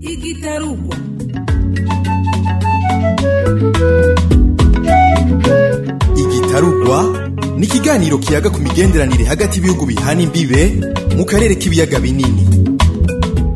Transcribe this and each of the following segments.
igitarugwa igitarugwa ni ikiganiro kiyaga ku migenderanire hagati y'ibihugu bihana imbibe mu karere k'ibiyaga binini.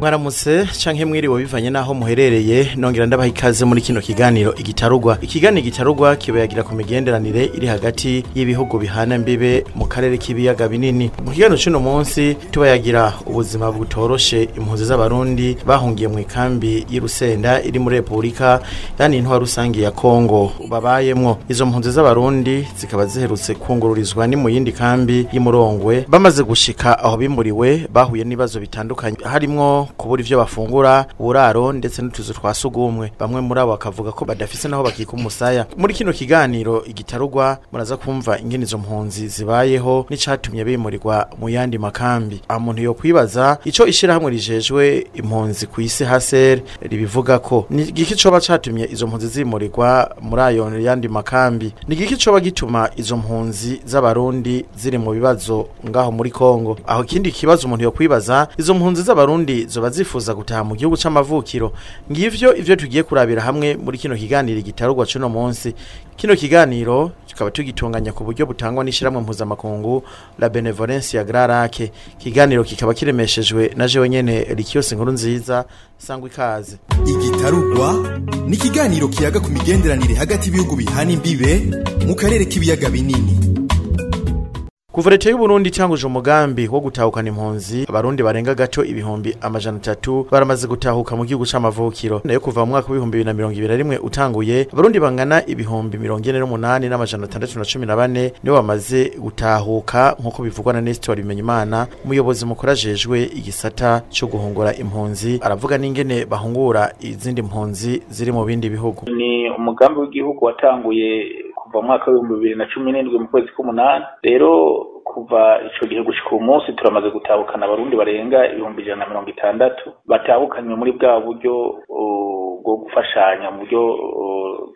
Mwaramutse canke mwiriwe bivanye naho muherereye nongera ndabaha ikaze muri kino kiganiro. Igitarugwa. Ikiganiro igitarugwa kibayagira ku migenderanire iri hagati y'ibihugu bihana mbibe mu karere k'ibiyaga binini. Mu kiganiro c'uno munsi tubayagira ubuzima butoroshe. Impunzi z'abarundi bahungiye mu ikambi y'Irusenda iri muri Republika yani intwa rusangi ya Kongo babayemwo. Izo mpunzi z'abarundi zikaba ziherutse kungururizwa ni mu yindi kambi y'Imurongwe. Bamaze gushika aho bimuriwe bahuye n'ibibazo bitandukanye. Harimwo kubura ivyo bafungura uburaro ndetse n'utuzu twa sugumwe. Bamwe muri abo bakavuga ko badafise naho bakika umusaya. Muri kino kiganiro igitarugwa muraza kumva ingene izo mpunzi zibayeho n'icatumye bimurirwa mu yandi makambi. Aha muntu yo kwibaza ico ishirahamwe rijejwe impunzi ku isi haser. Ribivuga ko ni igiki coba catumye izo mpunzi zimurirwa muri ayo yandi makambi? Ni igiki coba gituma izo mpunzi z'abarundi ziri mu bibazo ngaho muri Kongo? Aho kindi kibazo umuntu yo kwibaza izo mpunzi z'abarundi zoba zifuza gutaha mu gihugu c'amavukiro. Ngivyo ivyo tugiye kurabira hamwe muri kino kiganiro gitarugwa cuno munsi. Kino kiganiro tukaba tugitunganya ku buryo butangwa n'ishiramwe mpuzamakungu la benevolence ya Grarake kiganiro kikaba kiremeshejwe na jewe nyene Rikiose nkuru nziza sangwa ikaze igitarugwa ni ikiganiro kiyaga ku migenderanire hagati y'ibihugu bihana imbibe mu karere k'ibiyaga binini. Kuva leta y'u Burundi itanguje umugambi wo gutahukana impunzi abarundi barenga gato ibihumbi amajana atatu baramaze gutahuka mu gihugu c'amavukiro. Nayo kuva mu mwaka w'ibihumbi bibiri na mirongo ibiri na rimwe utanguye abarundi bangana ibihumbi mirongo ine n'umunani n'amajana atandatu na cumi na bane nibo bamaze gutahuka nk'uko bivugwa na Nestor Bimenyimana umuyobozi mukuru ajejwe igisata co guhungura impunzi aravuga n'ingene bahungura izindi mpunzi ziri mu bindi bihugu. Ni umugambi w'igihugu watanguye kuva mu mwaka w'ibihumbi bibiri na cumi n'indwi mu kwezi k'umunani. Rero kuva ico gihe gushika uyu munsi turamaze gutahukana abarundi barenga ibihumbi ijana na mirongo itandatu. Batahukanywe muri bwa buryo bwo gufashanya mu buryo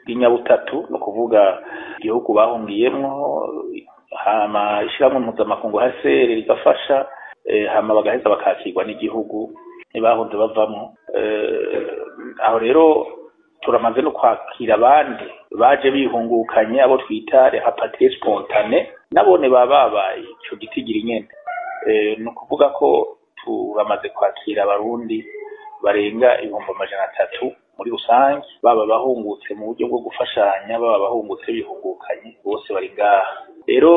bw'inyabutatu ni ukuvuga igihugu bahungiyemwo hama ishirahamwe mpuzamakungu hasere rigafasha eh, hama bagaheza bakakirwa n'igihugu ntibahunze bavamwo. Eh, aho rero turamaze no kwakira abandi baje bihungukanye abo twita rehapatriye spontane nabone baba babaye ico gitigira nyene. E, ni ukuvuga ko turamaze kwakira abarundi barenga ibihumbi amajana atatu muri rusange baba bahungutse mu buryo bwo gufashanya baba bahungutse bihungukanye bose bari ngaha. Rero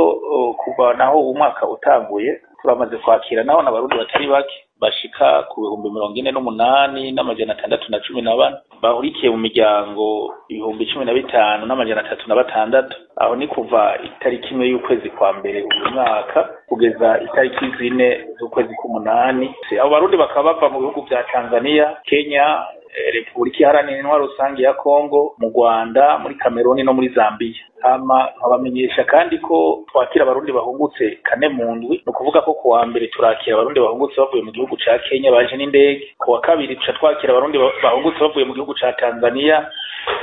kuva naho umwaka utanguye turamaze kwakira naho n'abarundi batari bake bashika ku bihumbi mirongo ine n'umunani n'amajana atandatu na cumi na bane. Bahurikiye mu miryango ibihumbi cumi na bitanu n'amajana atatu na batandatu. Aho ni kuva itariki imwe y'ukwezi kwa mbere uyu mwaka kugeza itariki zine z'ukwezi k'umunani. Abo barundi bakaba bava mu bihugu vya tanzania kenya repubulika iharanira intwaro rusange ya kongo mu rwanda muri kameruni no muri zambiya nkabamenyesha kandi ko twakira abarundi bahungutse kane mu ndwi. Ni ukuvuga ko kuwa mbere turakira abarundi bahungutse bavuye mu gihugu ca kenya baje n'indege. Kuwa kabiri tuca twakira abarundi bahungutse bavuye mu gihugu ca tanzania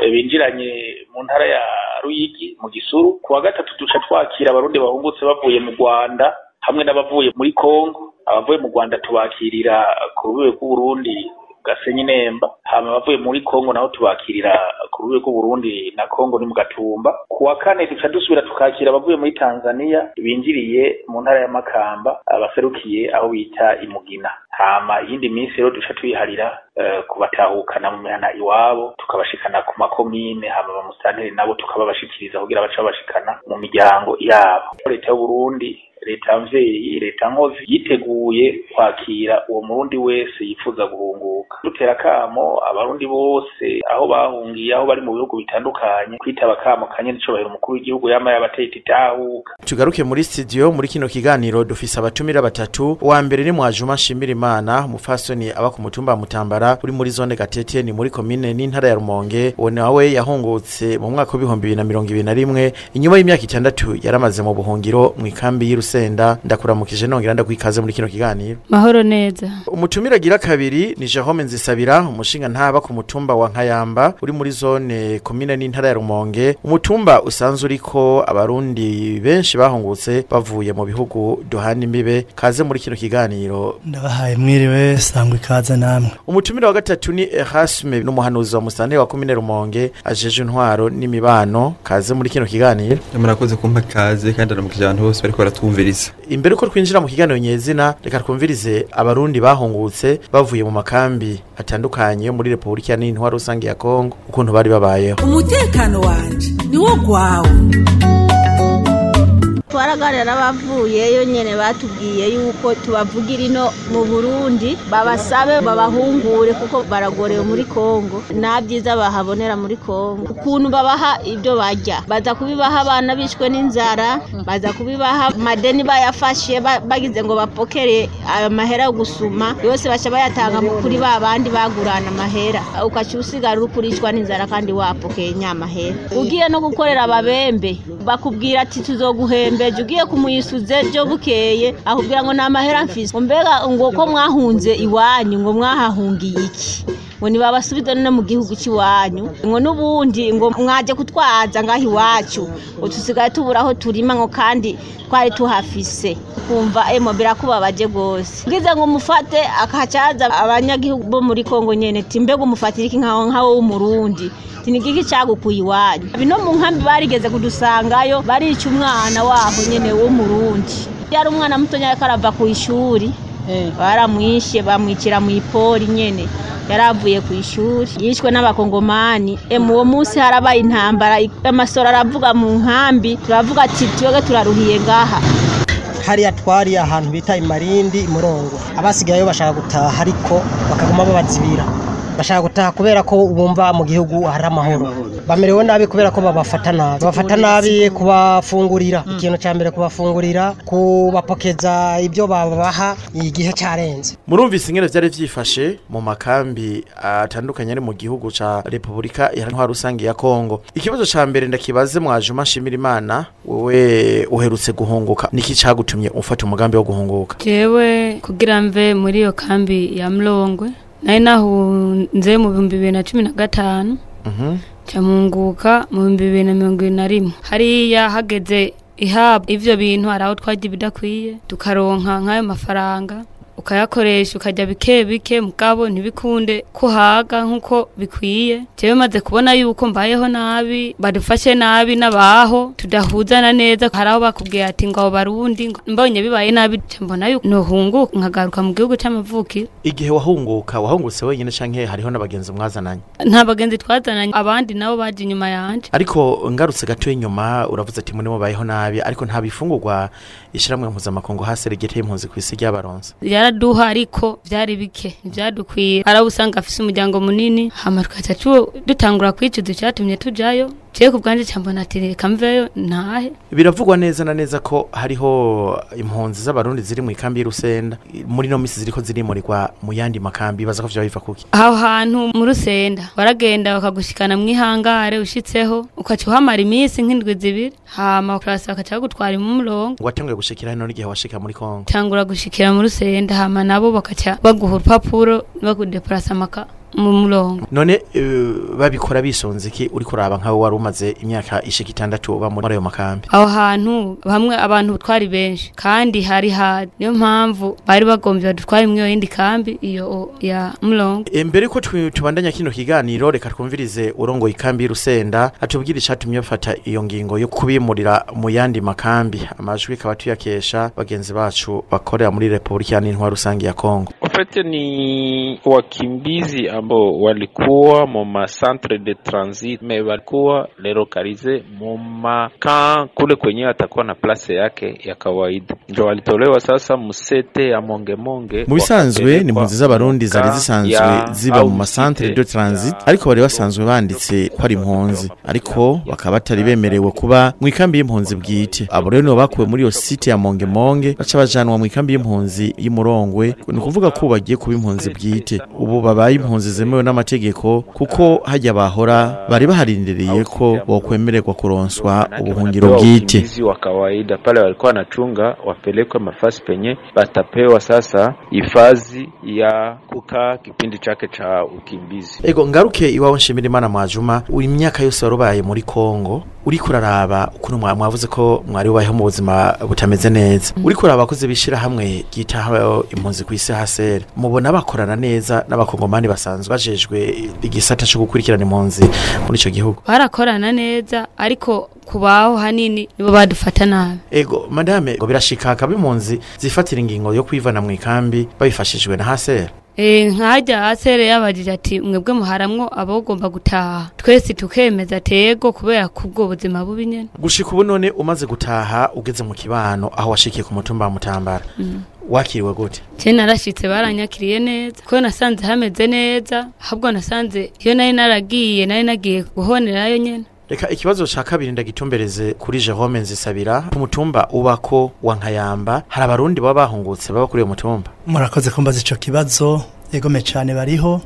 binjiranye mu ntara ya ruyigi mu gisuru. Kuwa gatatu duca twakira abarundi bahungutse bavuye mu rwanda hamwe n'abavuye muri kongo abavuye mu rwanda tubakirira ku rubibe rw'uburundi gasenyi nemba hama abavuye muri kongo naho tubakirira ku rubibe rw'uburundi na kongo ni mu gatumba. Kuwa kane duca dusubira tukakira abavuye muri tanzania binjiriye mu ntara ya makamba abaserukiye aho bita imugina hama iyindi minsi rero duca tuyiharira uh, kubatahukana mu mihana iwabo tukabashikana ku makomine hama bamusanteri nabo tukababashikiriza kugira baca babashikana mu miryango yabo. Leta y'uburundi leta mvyeyi leta nkozi yiteguye kwakira uwo murundi wese yifuza guhunguka. Dutera kamo abarundi bose aho bahungiye aho bari mu bihugu bitandukanye kwitaba kamo kanye n'icubahiro umukuru w'igihugu yama yabateye itahuka tugaruke muri studio muri kino kiganiro dufise abatumira batatu. Uwa mbere ni mwajuma nshimira imana umufasoni aba ku mutumba wa mutambara uri muri zone gatete ni muri komine n'intara ya rumonge. Uwo nawe yahungutse mu mwaka w'ibihumbi bibiri na mirongo ibiri na rimwe. Inyuma y'imyaka itandatu yaramaze mu buhungiro mu ikambi y'irusenda ndakuramukije nongera ndakwikaze muri kino kiganiro. Mahoro neza. Umutumira agira kabiri ni Jerome Nzisabira mushinga ntaba ku mutumba wa nkayamba uri muri zone komine n'intara ya rumonge. Umutumba usanzwe uriko abarundi benshi bahungutse bavuye mu bihugu duhana imbibe. Kaze muri kino kiganiro. Ndabahaye mwiriwe sangwa ikaze namwe. Umutumire wa gatatu ni Erasme n'umuhanuzi wa musanteri wa komine rumonge ajeje intwaro n'imibano. Kaze muri kino kiganiro. Murakoze kumpa kaze kandi aramukije abantu bose bariko baratumviriza imbere uko twinjira mu kiganiro nyezina reka twumvirize abarundi bahungutse bavuye mu makambi atandukanye yo muri repubulika n'intwaro rusange ya kongo. Ukuntu bari babayeho. Umutekano wanje niwo gwawe. Twaraganira n'abavuyeyo nyene batubwiye yuko tubavugira ino mu burundi babasabe babahungure kuko baragorewe muri kongo nta byiza bahabonera muri kongo ukuntu babaha ibyo barya. Baza kubibaha abana bishwe n'inzara baza kubibaha madeni bayafashe ba- bagize ngo bapokere ayo mahera yo gusuma. Yose baca bayatanga kuri ba bandi bagurana amahera. Ukaca usigara uri kurishwa n'inzara kandi wapokeye nyamahera ugiye no gukorera ababembe bakubwira ati tuzoguhembeje ugiye kumuyisuze byo bukeye akubwira ngo nta mahera mfise. Mbega ngo ko mwahunze iwanyu ngo mwahahungiye iki? Ngo ntibabasubize no mu gihugu cy'iwanyu. Ngo n'ubundi ngo mwaje kutwaza ngaho iwacu. Ngo tusigaye tubura aho turima ngo kandi twari tuhafise. Kumva emo birakubabaje rwose. Ngize ngo umufate akacaza abanyagihugu bo muri kongo nyene ti mbega umufatira iki nkaho nkaho w'umurundi ti ni giki cagukuye iwanyu? Bino mu nkambi barigeze kudusangayo barica umwana waho nyene w'umurundi yari umwana mutonya ariko arava ku ishuri. Baramwishe bamwicira mu ipori nyene. Yari avuye ku ishuri yishwe n'abakongomani. Emu uwo munsi harabaye intambara amasoro aravuga mu nkambi turavuga ati twebwe turaruhiye ngaha. Hariya twari ahantu bita imarindi imurongo abasigayeyo bashaka gutaha ariko bakaguma babazibira. Bashaka gutaha kubera ko bumva mu gihugu hari amahoro. Bamerewe nabi kubera ko babafata nabi. Babafata nabi kubafungurira. Ikintu cya mbere kubafungurira kubapokeza ibyo babaha igihe cyarenze murumvise ingene vyari vyifashe mu makambi atandukanye ari mu gihugu ca repubulika iharanira rusange ya kongo. Ikibazo ca mbere ndakibaze mwajuma nshimira imana wewe uherutse guhunguka. Niki cagutumye ufata umugambi wo guhunguka? Jewe kugira mve muri iyo kambi ya mlongwe nari nahunze mu bihumbi bibiri na cumi na gatanu. Mhm. camunguka mu bihumbi bibiri na mirongo ibiri na rimwe. Hariya hageze ihabwa ivyo bintu hari aho twarya ibidakwiye tukaronka nk'ayo mafaranga. Ukayakoresha ukajya bike bike mugabo ntibikunde kuhaga nk'uko bikwiye. Jewe maze kubona yuko mbayeho nabi badufashe nabi n'abaho tudahuzana neza hari aho bakubwiye ati ngo abo barundi mbonye bibaye nabi mbona yuko nohunguka nkagaruka mu gihugu c'amavukiro igihe wahunguka wahungutse wenyine canke hariho n'abagenzi mwazananye? Nta bagenzi twazananye abandi nabo baje inyuma yanje. Ariko ngarutse gato inyuma uravuze ati muri mubayeho nabi ariko nta bifungurwa ishiramwe mpuzamakungu hasi rigeteye impunzi ku isi ry'abaronse. Yaraduha ariko vyari bike abo usanga afise umuryango munini. Hama tukaca tu- dutangura kwicuza icatumye tujayo jewe ku bwanje ca mbona ati reka mveyo ntahe biravugwa neza na neza ko hariho impunzi z'abarundi ziri mu ikambi y'urusenda. Muri no misi ziriko zirimurirwa mu yandi makambi baza ko vyoba biva kuki? Aho hantu mu rusenda. Waragenda bakagushikana mw'ihangare ushitseho ukaca uhamara iminsi nk'indwi zibiri hama kurasa bakaca bagutwara mu murongo. Ngo watanguye gushikira hino n'igihe washika muri kongo tangura gushikira mu rusenda hama nabo bakaca baguha urupapuro bakudeplasa amaka. Mu murongo. None eh, babikora bisunze iki uri kuraba nkawe wari umaze imyaka ishika itandatu uba muri ayo makambi? Aho hantu hamwe abantu twari benshi kandi hari hari niyo mpamvu bari bagombye badutware iyo yindi kambi iyo ya murongo. E, mbere ko tubandanya kino kiganiro reka twumvirize urongoye ikambi y'urusenda atubwire icatumye bafata iyo ngingo yo kubimurira mu yandi makambi. Amajwi ikaba tuyakesha bagenzi bacu bakorera muri repubulika ya n'intwaro rusange ya kongo. Ofete ni wakimbizi ambao walikuwa mu ma centre de transit me walikuwa lelokalize moma kan kule kwenye atakuwa na place yake ya kawaida, ndio walitolewa sasa musete ya mongemonge. mu bisanzwe ni impunzi z'abarundi zari zisanzwe ziba mu centre de transit ariko bari basanzwe banditse ko ari impunzi. Ariko bakaba batari bemerewe kuba mu ikambi y'impunzi bwite. Abo rero nibo bakuwe muri iyo site ya mongemonge baca bajanwa mu ikambi y'impunzi y'umurongwe ni ukuvuga ko ko bagiye kuba impunzi bwite. Ubu babaye impunzi zemewe n'amategeko kuko hajya bahora bari baharindiriye ko bokwemererwa kuronswa ubuhungiro bwite. Wa kawaida pale walikuwa wanachunga wapelekwe mafasi penye batapewa sasa hifadhi ya kukaa kipindi chake cha ukimbizi. ego ngaruke iwawe nshimira imana mwajuma uyu imyaka yose warubaye muri kongo uri kuraraba ukuntu mwa- mwavuze ko mwari ubayeho mu buzima butameze neza. Uri kuraba abakozi bishira hamwe ryitaho impunzi ku isi hasera. Mubona bakorana neza n'abakongomani basanzwe bajejwe igisata cyo gukurikirana impunzi muri ico gihugu. Barakorana neza ariko kubaho hanini nibo badufata nabi. Ego madame ngo birashika hakaba impunzi zifatira ingingo yo kwivana mu ikambi babifashijwe na hasera Eh, nkajya hasere yabajije ati mwebwe muharamwo abagomba gutaha? Twese tukemeza tego kubera kubwo buzima bubi nyene. Gushika ubu none umaze gutaha ugeze mu kibano aho washikiye ku mutumba wa mutambara. Mm. Wakiriwe gute? Je narashitse baranyakiriye neza kuko nasanze hameze neza ahubwo nasanze iyo nari naragiye nari nagiye guhonerayo nyene. Reka ikibazo ca kabiri ndagitumbereze kuri Jerome Nzisabira. Ku mutumba ubako wa Nkayamba hari abarundi baba bahungutse baba kuri uyo mutumba? Murakoze kumbaza ico kibazo egome cyane bariho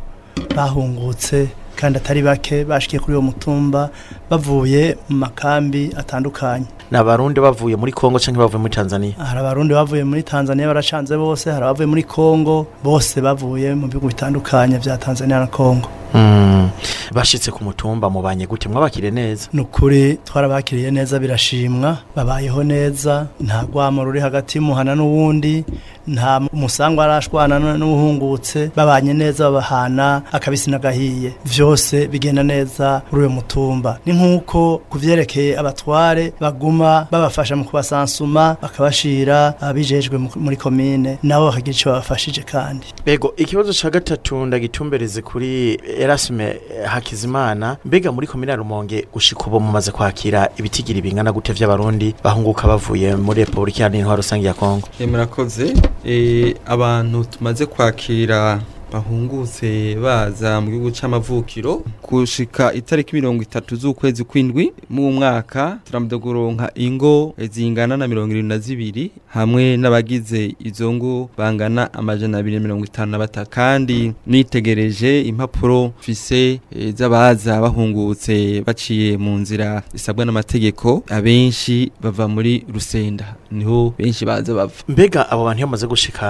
bahungutse kandi atari bake bashikiye kuri uwo mutumba bavuye mu makambi atandukanye. Ni abarundi bavuye muri Kongo canke bavuye muri Tanzania? Hari abarundi bavuye muri Tanzania baracanze bose hari abavuye muri Kongo bose bavuye mu bihugu bitandukanye vya Tanzania na Kongo mm. bashitse ku mutumba mubanye gute? Mwabakire neza. Nukuri twarabakiriye neza birashimwa. Babayeho neza. Nta gwamo ruri hagati y'umuhana n'uwundi. Nta musangwa arashwana n- n'uhungutse babanye neza babahana akabisi n'agahiye. Vyose bigenda neza kuri uyo mutumba. Ni nk'uko kuvyerekeye abatware baguma babafasha mu kubasansuma bakabashira abijejwe mu- muri komine nabo bakagira ico babafashije kandi. Bego ikibazo ca gatatu ndagitumbereze kuri Erasme Hakizimana mbega muri komine Rumonge gushika ubu mumaze kwakira ibitigiri bingana gute vy'abarundi bahunguka bavuye muri Republika Iharanira Intwaro Rusange ya Kongo? Eh, murakoze. Eh, abantu tumaze kwakira bahungutse baza mu gihugu c'amavukiro gushika itariki mirongo itatu z'ukwezi kw'indwi mu mwaka turamaze kuronka ingo zingana na mirongo irindwi na zibiri hamwe n'abagize izo ngo bangana amajana abiri na mirongo itanu na batatu. Kandi nitegereje impapuro mfise eh, z'abaza bahungutse baciye mu nzira zisabwa n'amategeko abenshi bava muri rusenda. Niho benshi baza bava. Mbega abo bantu iyo bamaze gushika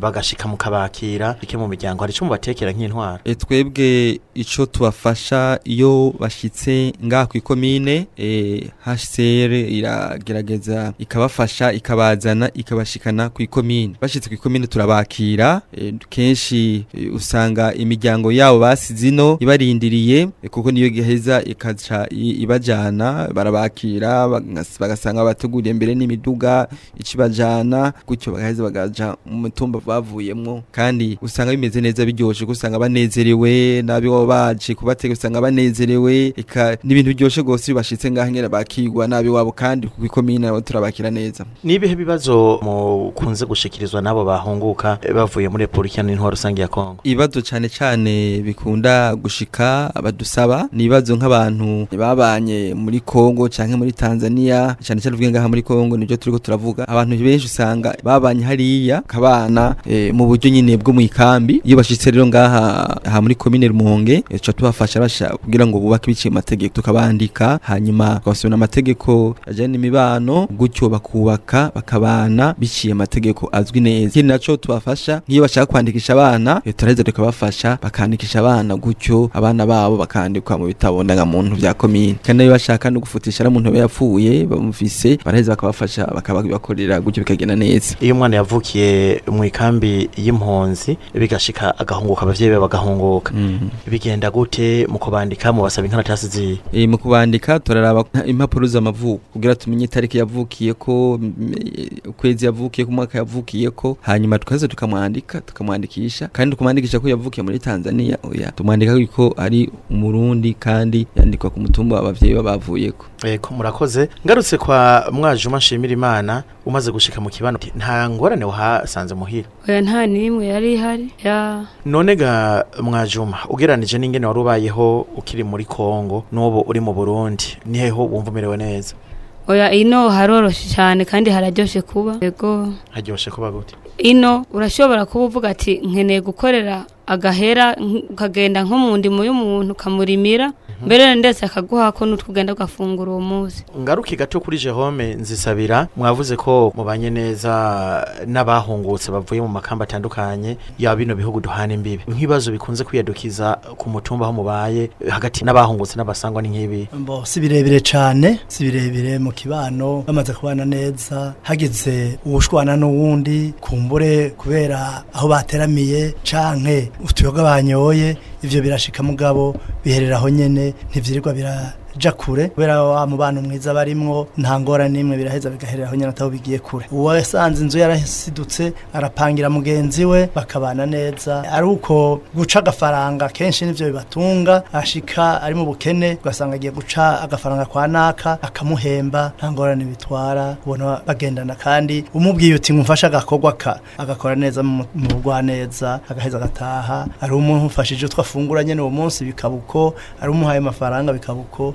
bagashika mu kabakira bike mu miryango hari ico mubatekera nk'intwaro. E, twebwe ico tubafasha iyo bashitse ngaha ku ikomine HCR iragerageza ikabafasha ikabazana ikabashikana ku ikomine bashitse ku ikomine turabakira e, kenshi usanga imiryango yabo basize ino ibarindiriye kuko niyo giheza ikaca i- ibajana barabakira bagas- bagasanga bateguriye mbere n'imiduga icibajana gutyo bagaheza bagaja mu mutumba bavuyemwo. Kandi usanga bimeze neza biryoshe kuko usanga banezerewe nabi baba baje kubatega usanga banezerewe eka n'ibintu biryoshe gose iyo bashitse ngaha nyene bakigwa nabi wabo kandi ku ikomine nabo turabakira neza. Nibihe bibazo mukunze gushikirizwa n'abo bahunguka eh, bavuye muri Republika Iharanira Intwaro Rusange ya Kongo ibibazo cane cane bikunda gushika abadusaba ni ibibazo nk'abantu babanye muri Kongo canke muri Tanzania cane cane uvuge ngaha muri Kongo nivyo turiko turavuga abantu benshi usanga babanye hariya kabana e, mu buryo nyine bwo mu ikambi iyo bashitse rero ngaha aha muri komine Rumonge tuca tubafasha kugira ngo bubake biciye mu mategeko tukabandika hanyuma tukabasubira amategeko ajanye n'imibano gutyo bakubaka bakabana biciye amategeko azwi neza. Ikindi naco tubafasha nk'iyo bashaka kwandikisha abana turaheza tukabafasha bakandikisha abana gutyo abana babo bakandikwa mu bitabo ndangamuntu vya komine kandi iyo bashaka no gufutisha ari umuntu yapfuye bamufise baraheza bakabafasha bakabakorera gutyo bikagenda neza. Iyo umwana yavukiye mu ikambi y'impunzi bigashika agahunguka abavyeyi be bagahunguka bigenda gute mu kubandika? Mu basaba inkaratasi ziye E, mu kubandika turaraba impapuro z'amavuko. Kugira tumenye itariki yavukiye ko mm, e, ukwezi yavukiye ko umwaka yavukiye ko hanyuma tukaza tukamwandika tukamwandikisha. Kandi tukamwandikisha ko yavukiye muri Tanzania oya. Tumwandika ko ari umurundi kandi yandikwa ku mutumba w'abavyeyi babavuyeko Eko murakoze. Ngarutse kwa mwajuma nshimira imana umaze gushika mu kibano. Nta ngorane wahasanze muhira. Oya nta n'imwe yari ihari. Ya none ga mwajuma. Ugeranije n'ingene wari ubayeho ukiri muri Kongo n'ubu uri mu Burundi. Niheho wumva umerewe neza. Oya ino haroroshe cyane kandi hararyoshe kuba. Yego. Haryoshe kuba gute? Ino urashobora kuba uvuga ati nkeneye gukorera agahera ukagenda nko mu ndimo y'umuntu ukamurimira. Mbere ndetse akaguha ko n'utugenda ugafungura uwo munsi. Ngaruke gato kuri Jerome nzisabira mwavuze ko mubanye neza n'abahungutse bavuye mu makamba atandukanye ya bino bihugu duhana imbibi. Nk'ibibazo bikunze kwiyadukiza ku mutumba aho mubaye hagati n'abahungutse n'abasangwa ni nk'ibi Mbo si birebire cyane si birebire mu kibano bamaze kubana neza hageze ubushwana n'uwundi kumbure kubera aho bateramiye canke utuyoga banyoye ivyo birashika mugabo biherera aho nyene ntivyirirwa biraja kure kubera wa mubano mwiza barimwo nta ngora nimwe biraheza bigaherera aho nyene ataho bigiye kure. Uwo yasanze inzu yarasidutse arapangira mugenzi we bakabana neza. Ari uko guca agafaranga kenshi nivyo bibatunga. Ashika ari mu bukene ugasanga agiye guca agafaranga kwa naka akamuhemba nta ngorane bitwara. Ubona bagendana kandi umubwiye uti ngumfashe agakorwa ka. Agakora neza mu mu bugwaneza agaheza agataha. Ari umufashije utwo afungura nyene uwo munsi bikaba uko ari umuhaye amafaranga bikaba uko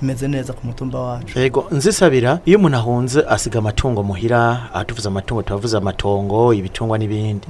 bimeze neza ku mutumba wacu. Ego nzisabira iyo umuntu ahunze asiga amatungo muhira atuvuze amatungo tubavuze amatongo ibitungwa n'ibindi.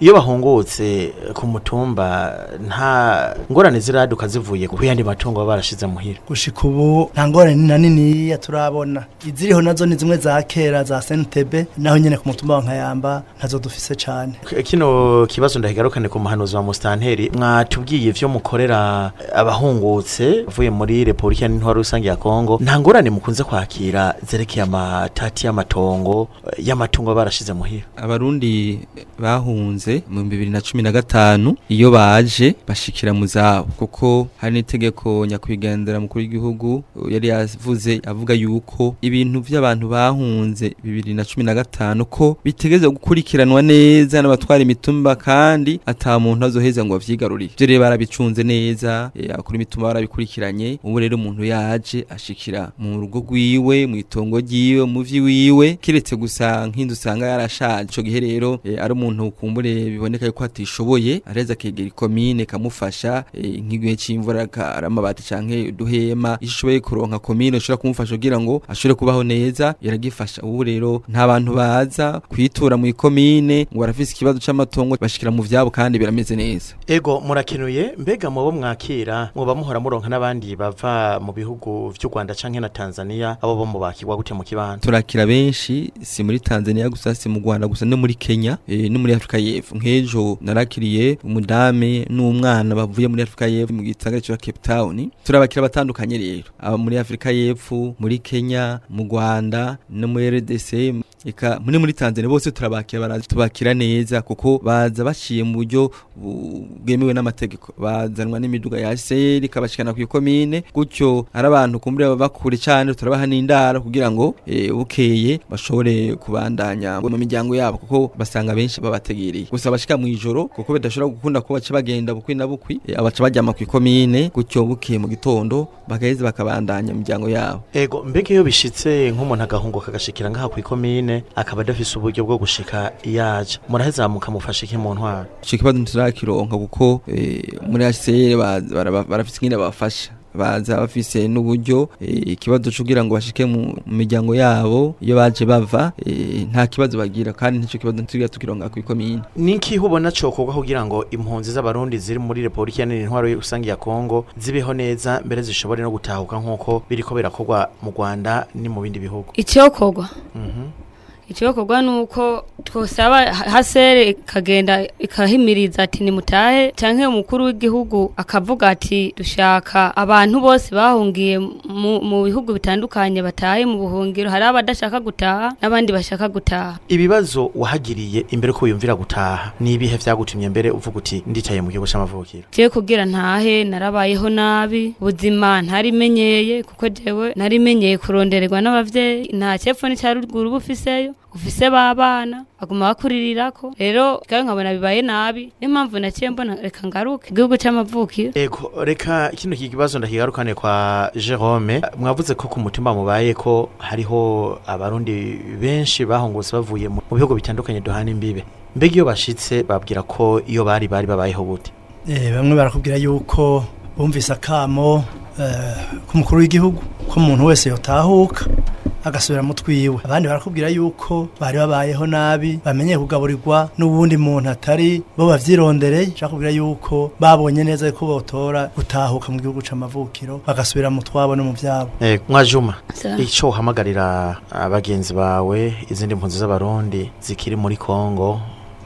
Iyo bahungutse ku mutumba nta ngorane ziraduka zivuye ku yandi matungo baba barashize muhira. Gushika ubu nta ngorane na niniya turabona. Iziriho na zo ni zimwe za kera za sentebe naho nyene ku mutumba wa nkayamba ntazo dufise cane. K- kino kibazo ndahigarukane ku muhanuzi wa mustanteri mwatubwiye ivyo mukorera abahungutse bavuye muri Republika n'intwaro rusange ya Kongo. Nta ngorane mukunze kwakira zerekeye amatati y'amatongo eh, y'amatungo barashize muhira abarundi bahunze mu bibiri na cumi na gatanu iyo baje bashikira mu zabo. Kuko hari n'itegeko nyakwigendera mukuru w'igihugu yari yavuze avuga yuko ibintu by'abantu bahunze bibiri na cumi na gatanu ko bitegeze gukurikiranwa neza n'abatwara imitumba kandi ata muntu azoheza ngo bavyigarurire ivyo rero barabicunze neza eh, abakuru imitumba barabikurikiranye ubu rero umuntu yaje ashikira mu rugo rwiwe mu itongo ryiwe mu vyi wiwe. Kiretse gusa nk'inzu usanga yarashaje. Ico gihe rero eh, ari umuntu kumbure biboneka yuko atishoboye areza akegera ikomine kamufasha eh, nk'igihe c'imvura ka- ari amabati canke uduhema. Iyo ushoboye kuronka komine ushobora kumufasha kugira ngo ashobore kubaho neza yaragifasha. Ubu rero nta bantu baza kwitura mu ikomine ngo barafise ikibazo c'amatongo bashikira mu vyabo kandi birameze neza. Ego murakenuye? Mbega mubo mwakira? Muba muhora muronka n'abandi bava mu bihugu. Vy'u Rwanda canke na Tanzania abo bo mubakirwa gute mu kibanza? Turakira benshi si muri Tanzania gusa si mu Rwanda gusa no muri Kenya e, no muri Afrika y'Epfo. Nk'ejo narakiriye umudame n'umwana bavuye muri Afrika y'Epfo mu gisagara cya Cape Town. Turabakira batandukanye rero. Aba muri Afrika y'Epfo muri Kenya mu Rwanda no muri RDC eka muri muri Tanzania bose turabakira baraza tubakira neza kuko baza baciye mu buryo bu- bwemewe n'amategeko. Bazanwa n'imiduga ya seri ikabashikana ku ikomine gutyo ari abantu kumbure baba bakure cyane turabaha n'indaro kugira ngo eh, bukeye bashobore kubandanya mu miryango yabo kuko basanga benshi babategereye gusa bashika mu ijoro kuko badashobora gukunda ko baca bagenda bukwi na bukwi eh, abaca bajyama ku ikomine gutyo bukeye mu gitondo bagaheza bakabandanya mu miryango yabo. Ego mbega iyo bishitse nk'umuntu agahunguka agashikira ngaha ku ikomine akaba adafise uburyo bwo gushika yaje. Muraheza mukamufasha iki mu ntwaro ico kibazo ntiturakironka kuko eh, muri HCR barafise ingene bafasha. Baza bafise n'uburyo ikibazo ikibazo kugira ngo bashike mu mu miryango yabo iyo baje bava eh, nta kibazo bagira. Kandi ntico kibazo ntituriga tukironga ku ikomine Niki ubona cokorwa kugira ngo impunzi z'abarundi ziri muri Republika Iharanira Intwaro rusange ya Kongo zibeho neza mbere zishobore no gutahuka nk'uko biriko birakogwa mu Rwanda ni mu bindi bihugu. Icyokorwa? Mhm. Icyokorwa ni uko twosaba ha- hasere ikagenda ikahimiriza ati nimutahe? Cyangwa umukuru w'igihugu akavuga ati dushaka abantu bose bahungiye mu, bihugu bitandukanye batahe mu buhungiro. Hari abadashaka gutaha n'abandi bashaka gutaha. Ibibazo wahagiriye imbere ko wiyumvira gutaha ni ibihe vyagutumye mbere uvuga uti nditaye mu gihugu c'amavukiro je kugira ntahe narabayeho nabi ubuzima ntarimenyeye kuko jewe narimenyeye kurondererwa n'abavyeyi nta cepfo n'icya ruguru bufiseyo. Ufise babana baguma bakuririrako rero gawe nkabona bibaye nabi niyo mpamvu naciye mbona reka ngaruke. Igihugu c'amavukiro Ego reka kino kibazo ndakigarukane kwa Jerome. Mwavuze ko ku mutumba mubaye ko hariho abarundi benshi bahungutse bavuye mu bihugu bitandukanye duhana imbibe. Mbega iyo bashitse babwira ko iyo bari bari babayeho gute? Eh, bamwe barakubwira yuko bumvise akamo eh, k'umukuru w'igihugu ko umuntu wese yotahuka agasubira mu twiwe. Abandi barakubwira yuko bari babayeho nabi bamenye kugaburirwa n'ubundi muntu atari bo bavyirondereye. Nshaka kubwira yuko babonye neza yuko botora gutahuka mu gihugu c'amavukiro bagasubira mu twabo no mu vyabo. Eh, mwajuma icyo uhamagarira abagenzi bawe izindi mpunzi z'abarundi zikiri muri Kongo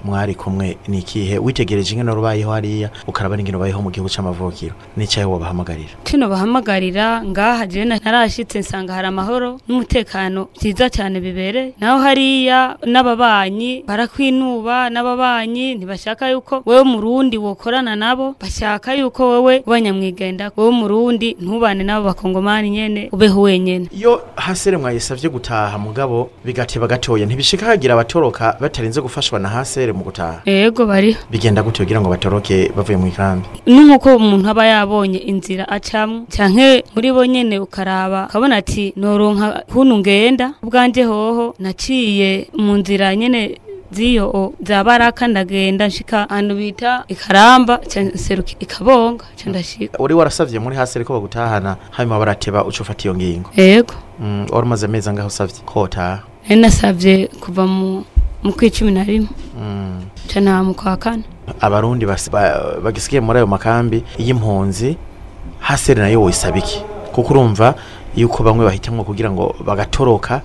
mwari kumwe ni ikihe? Witegereje ingene rubayeho hariya ukaraba n'ingene ubayeho mu gihugu c'amavukiro. N'icyahe wabahamagarira Tuno bahamagarira ngaha jewe na- narashitse nsanga hari amahoro n'umutekano vyiza cyane bibereye naho hariya n'ababanyi barakwinuba n'ababanyi ntibashaka yuko wewe murundi wokorana nabo bashaka yuko wewe ubanyamwigenda wewe murundi ntubane nabo bakongomani nyene ubeho wenyene. Iyo hasere mwayisavye gutaha mugabo bigateba gatoya ntibishika hagira abatoroka batarinze gufashwa na hasere mu gutaha. Ego bariho bigenda gute kugira ngo batoroke bavuye mu ikambi? Nuko umuntu aba yabonye inzira acamwo canke muri bo nyene ukaraba ukabona ati noronka kuntu ngenda. Ubwanje hoho naciye mu nzira nyene ziyo o, za baraka ndagenda nshika ahantu bita ikaramba ca nseruka ikabonga ndashika. Uri warasavye muri hasere ko bagutahana hanyuma barateba uca ufata iyo ngingo? Ego Mm, wari umaze amezi angahe usavye? Ko wotaha nasavye kuva mu mu kw'icumi na rimwe. Nta mu kwa kane. Abarundi bagisigaye muri ayo makambi y'impunzi hasere na yo woyisaba iki? Kuko urumva yuko bamwe bahitamwo kugira ngo bagatoroka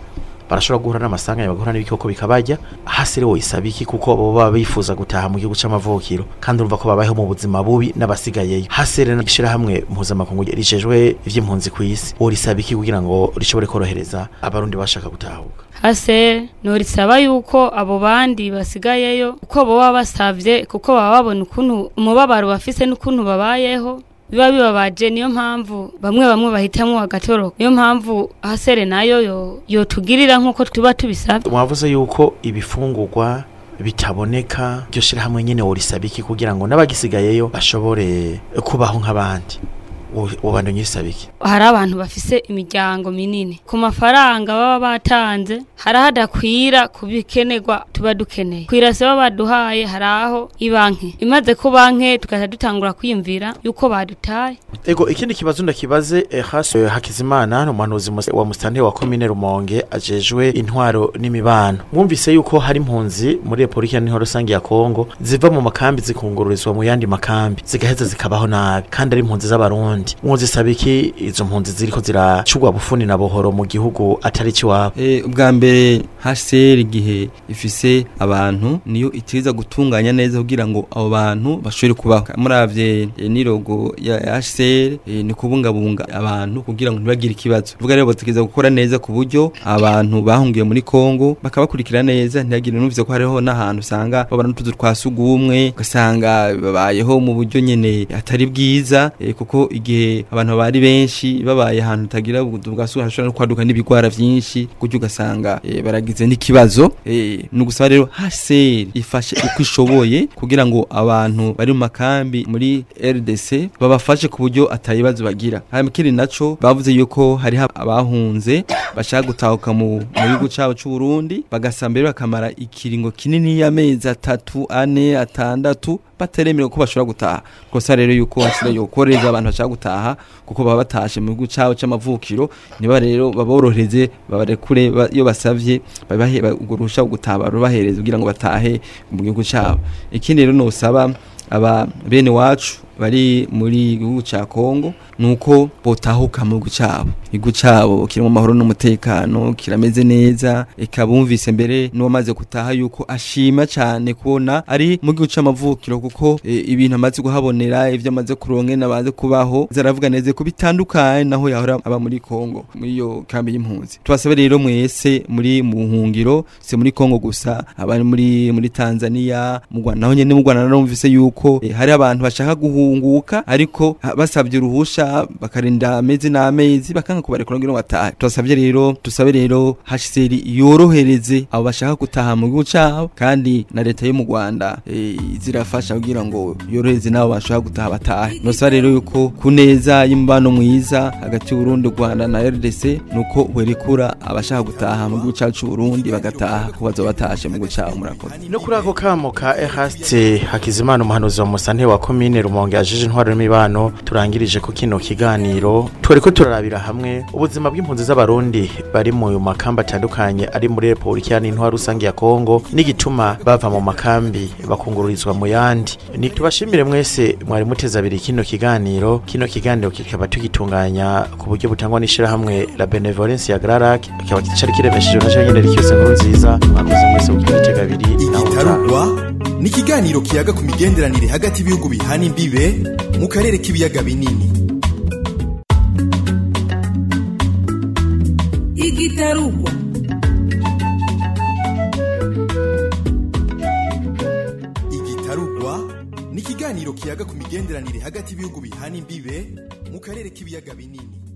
barashobora guhura n'amasanganya bagahura n'ibikoko bikabajya hasere woyisaba iki kuko bo baba bifuza gutaha mu gihugu c'amavukiro kandi urumva ko babayeho mu buzima bubi n'abasigayeyo. Hasere n'ishirahamwe mpuzamakungu rijejwe ivy'impunzi ku isi worisaba iki kugira ngo rishobore korohereza abarundi bashaka gutahuka. Hase norisaba yuko abo bandi basigayeyo uko baba basavye kuko baba babona ukuntu umubabaro bafise n'ukuntu babayeho biba bibabaje niyo mpamvu bamwe bamwe bahitamwo agatoroka niyo mpamvu hasere na yo yo yotugirira nk'uko tuba tubisabye. Mwavuze yuko ibifungurwa bitaboneka iryo shirahamwe nyene worisaba iki kugira ngo n'abagisigayeyo bashobore kubaho nk'abandi? Ubandanya urisaba iki? Hari abantu bafise imiryango minini. Ku mafaranga baba batanze hari hadakwira ku bikenerwa tuba dukeneye. Kwirase baba baduhaye hari aho ibanke imaze ku banke tugaca dutangura kwiyumvira yuko badutaye. Ego ikindi kibazo ndakibaze eh, hasi eh, hakizimana ni umuhanuzi wa musitanteri wa komine rumonge ajejwe intwaro n'imibano. Mwumvise yuko hari impunzi muri repubulika y'intwaro rusange ya kongo ziva mu makambi zikungururizwa mu yandi makambi zigaheza zikabaho nabi. Kandi ari impunzi z'abarundi. Mwuzisaba iki izo mpunzi ziriko ziracurwa bufuni na bohoro mu gihugu atari ikiwabo Eh, ubwa mbere HCR igihe ifise abantu niyo itiza gutunganya neza kugira ngo abo bantu bashobore kubaho. Muravye eh, nirogo ya HCR eh, ni kubungabunga abantu kugira ngo ntibagire ikibazo. Vuga rero bategeza gukora neza ku buryo abantu bahungiye muri Kongo bakabakurikira neza ntihagire n'uvyo ko hariho n'ahantu usanga babana n'utuzu twa sugumwe ugasanga babayeho mu buryo nyene atari bwiza eh, kuko igihe abantu bari benshi babaye ahantu utagira ubudu bwa sugumwe hashobora kwaduka n'ibigwara vyinshi gutyo ugasanga eh, baragize n'ikibazo eh, ni ugusaba rero HCR ifashe uko ishoboye kugira ngo abantu bari mu makambi muri RDC babafashe ku buryo atayibazo bagira. Hanyuma ikindi naco bavuze yuko hari abahunze bashaka gutahuka mu gihugu cabo c'u Burundi bagasa mbere bakamara ikiringo kinini y'amezi atatu ane atandatu bateremerewe ko bashobora gutaha. Kosa rero yuko hasira yokoreza abantu bashaka gutaha kuko baba batashe mu gihugu cabo c'amavukiro niba rero baborohereze babarekure ba- iyo basavye babahe rwo gutaha barubahereze kugira ngo batahe mu gihugu cabo. Ikindi rero nosaba aba bene wacu bari muri gihugu ca Kongo nuko botahuka mu gihugu cabo igihugu cabo kirimo amahoro n'umutekano kirameze neza ikabumvise mbere n'uwamaze gutaha yuko ashima cyane kubona ari mu gihugu c'amavukiro kuko e, ibintu amaze kuhabonera ivyo amaze kuronke nabaze kubaho zaravuga neza ko bitandukanye naho yahora aba muri Kongo muri iyo kambi y'impunzi. Tubasabe rero mwese muri mu buhungiro se muri Kongo gusa abari muri muri Tanzania mu Rwanda naho nyene mu Rwanda narumvise yuko e, hari abantu bashaka guhunguka ariko ha- basabye uruhusha bakarinda amezi n'amezi bakanga kubarekura ngo batahe turasabye rero tusabe rero HCR yorohereze abo bashaka gutaha mu gihugu cabo kandi na leta yo mu Rwanda e, zirafasha kugira ngo yorohereze nabo bashaka gutaha batahe. Nosaba rero yuko ku neza y'imbano mwiza hagati y'u Burundi u Rwanda na RDC nuko werekura abashaka gutaha mu gihugu cacu c'u Burundi bagataha ko bazoba batashe mu gihugu cabo murakoze. No kuri ako kamo ka ehaste hakizimana umuhanuzi wa musanteri wa komine rumonge bwajije intwaro n'imibano turangirije ko kino kiganiro. Twariko turarabira hamwe ubuzima bw'impunzi z'abarundi bari mu makamba atandukanye ari muri Republika ya Intwaro rusange ya Kongo n'igituma bava mu makambi bakungururizwa mu yandi. Tubashimire mwese mwari muteza abiri kino kiganiro. Kino kiganiro kikaba tugitunganya ku buryo butangwa n'ishirahamwe la Benevolence ya Grarac kikaba kitari kiremesheje na nyene rikiyose nkuru nziza. Mwakoze mwese ku gitega abiri igitarugwa ni ikiganiro kiyaga ku migenderanire hagati y'ibihugu bihana imbibe mu karere k'ibiyaga binini. Igitarugwa. Igitarugwa ni ikiganiro kiyaga ku migenderanire hagati y'ibihugu bihana imbibe mu karere k'ibiyaga binini.